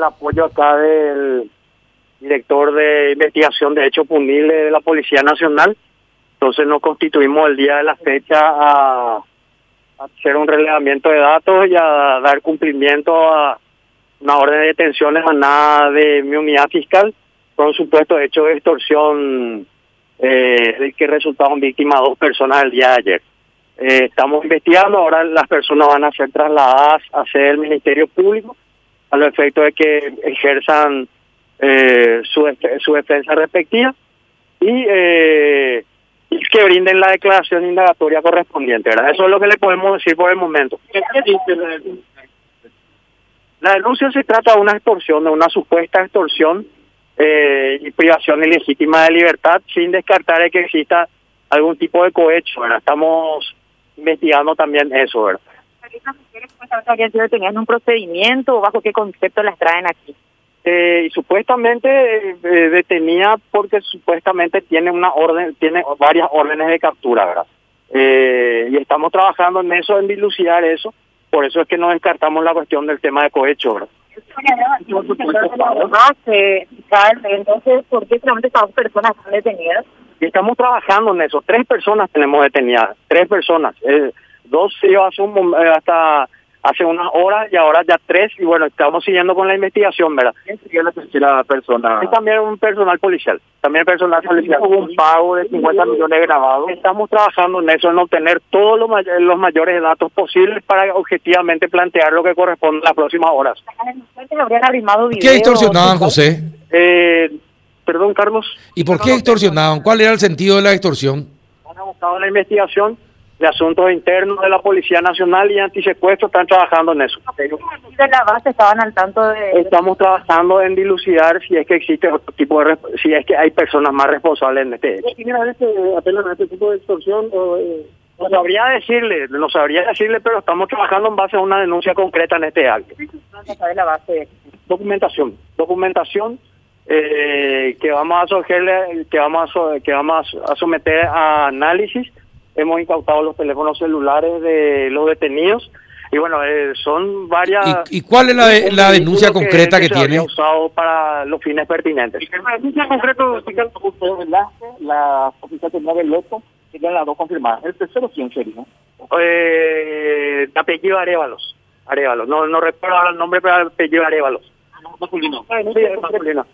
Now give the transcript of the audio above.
el apoyo acá del director de investigación de hechos punibles de la Policía Nacional. Entonces nos constituimos el día de la fecha a, hacer un relevamiento de datos y a dar cumplimiento a una orden de detención emanada de mi unidad fiscal por un supuesto hecho de extorsión eh, que resultaron víctimas dos personas el día de ayer. Eh, estamos investigando, ahora las personas van a ser trasladadas a sede del Ministerio Público a los efectos de que ejerzan eh, su, su defensa respectiva y, eh, y que brinden la declaración indagatoria correspondiente. ¿verdad? Eso es lo que le podemos decir por el momento. La denuncia se trata de una extorsión, de una supuesta extorsión eh, y privación ilegítima de libertad, sin descartar de que exista algún tipo de cohecho. ¿verdad? Estamos investigando también eso. ¿verdad? ¿Estas mujeres supuestamente habrían sido detenidas en un procedimiento o bajo qué concepto las traen aquí? Eh, y supuestamente eh, detenida porque supuestamente tiene una orden, tiene varias órdenes de captura, ¿verdad? Eh, y estamos trabajando en eso, en dilucidar eso, por eso es que no descartamos la cuestión del tema de cohecho, ¿verdad? fiscal, entonces, ¿por qué solamente estas personas están detenidas? Y estamos trabajando en eso, tres personas tenemos detenidas, tres personas, eh, dos se iba hace un eh, hasta hace unas horas y ahora ya tres, y bueno, estamos siguiendo con la investigación, ¿verdad? ¿Quién sería la tercera persona? Es también un personal policial, también personal policial. Hubo un pago de 50 millones grabados. Estamos trabajando en eso, en obtener todos los, may- los mayores datos posibles para objetivamente plantear lo que corresponde en las próximas horas. Las denunciantes habrían arrimado ¿Por videos. qué extorsionaban, José? Eh, perdón, Carlos. ¿Y por qué extorsionaban? ¿Cuál era el sentido de la extorsión? Han abocado a la investigación de asuntos internos de la Policía Nacional y antisecuestro, están trabajando en eso. de la base estaban al tanto de... Estamos trabajando en dilucidar si es que existe otro tipo de, si es que hay personas más responsables en este hecho. ¿Primera vez que apelan a este tipo de extorsión? O, eh, No sabría decirle, no sabría decirle, pero estamos trabajando en base a una denuncia concreta en este acto. la base. Documentación, documentación eh, que vamos a que vamos a, que vamos a someter a análisis. Hemos incautado los teléfonos celulares de los detenidos y bueno, eh, son varias. ¿Y, y cuál es la, de- la denuncia concreta que, se habría tiene? usado para los fines pertinentes. La denuncia concreta, la oficial de Nobel Loco, serían las dos confirmadas. ¿El tercero quién sería? Eh, apellido Arevalos. Arevalos. No, no recuerdo ahora el nombre, pero apellido Arevalos. Masculino. Sí, es masculino.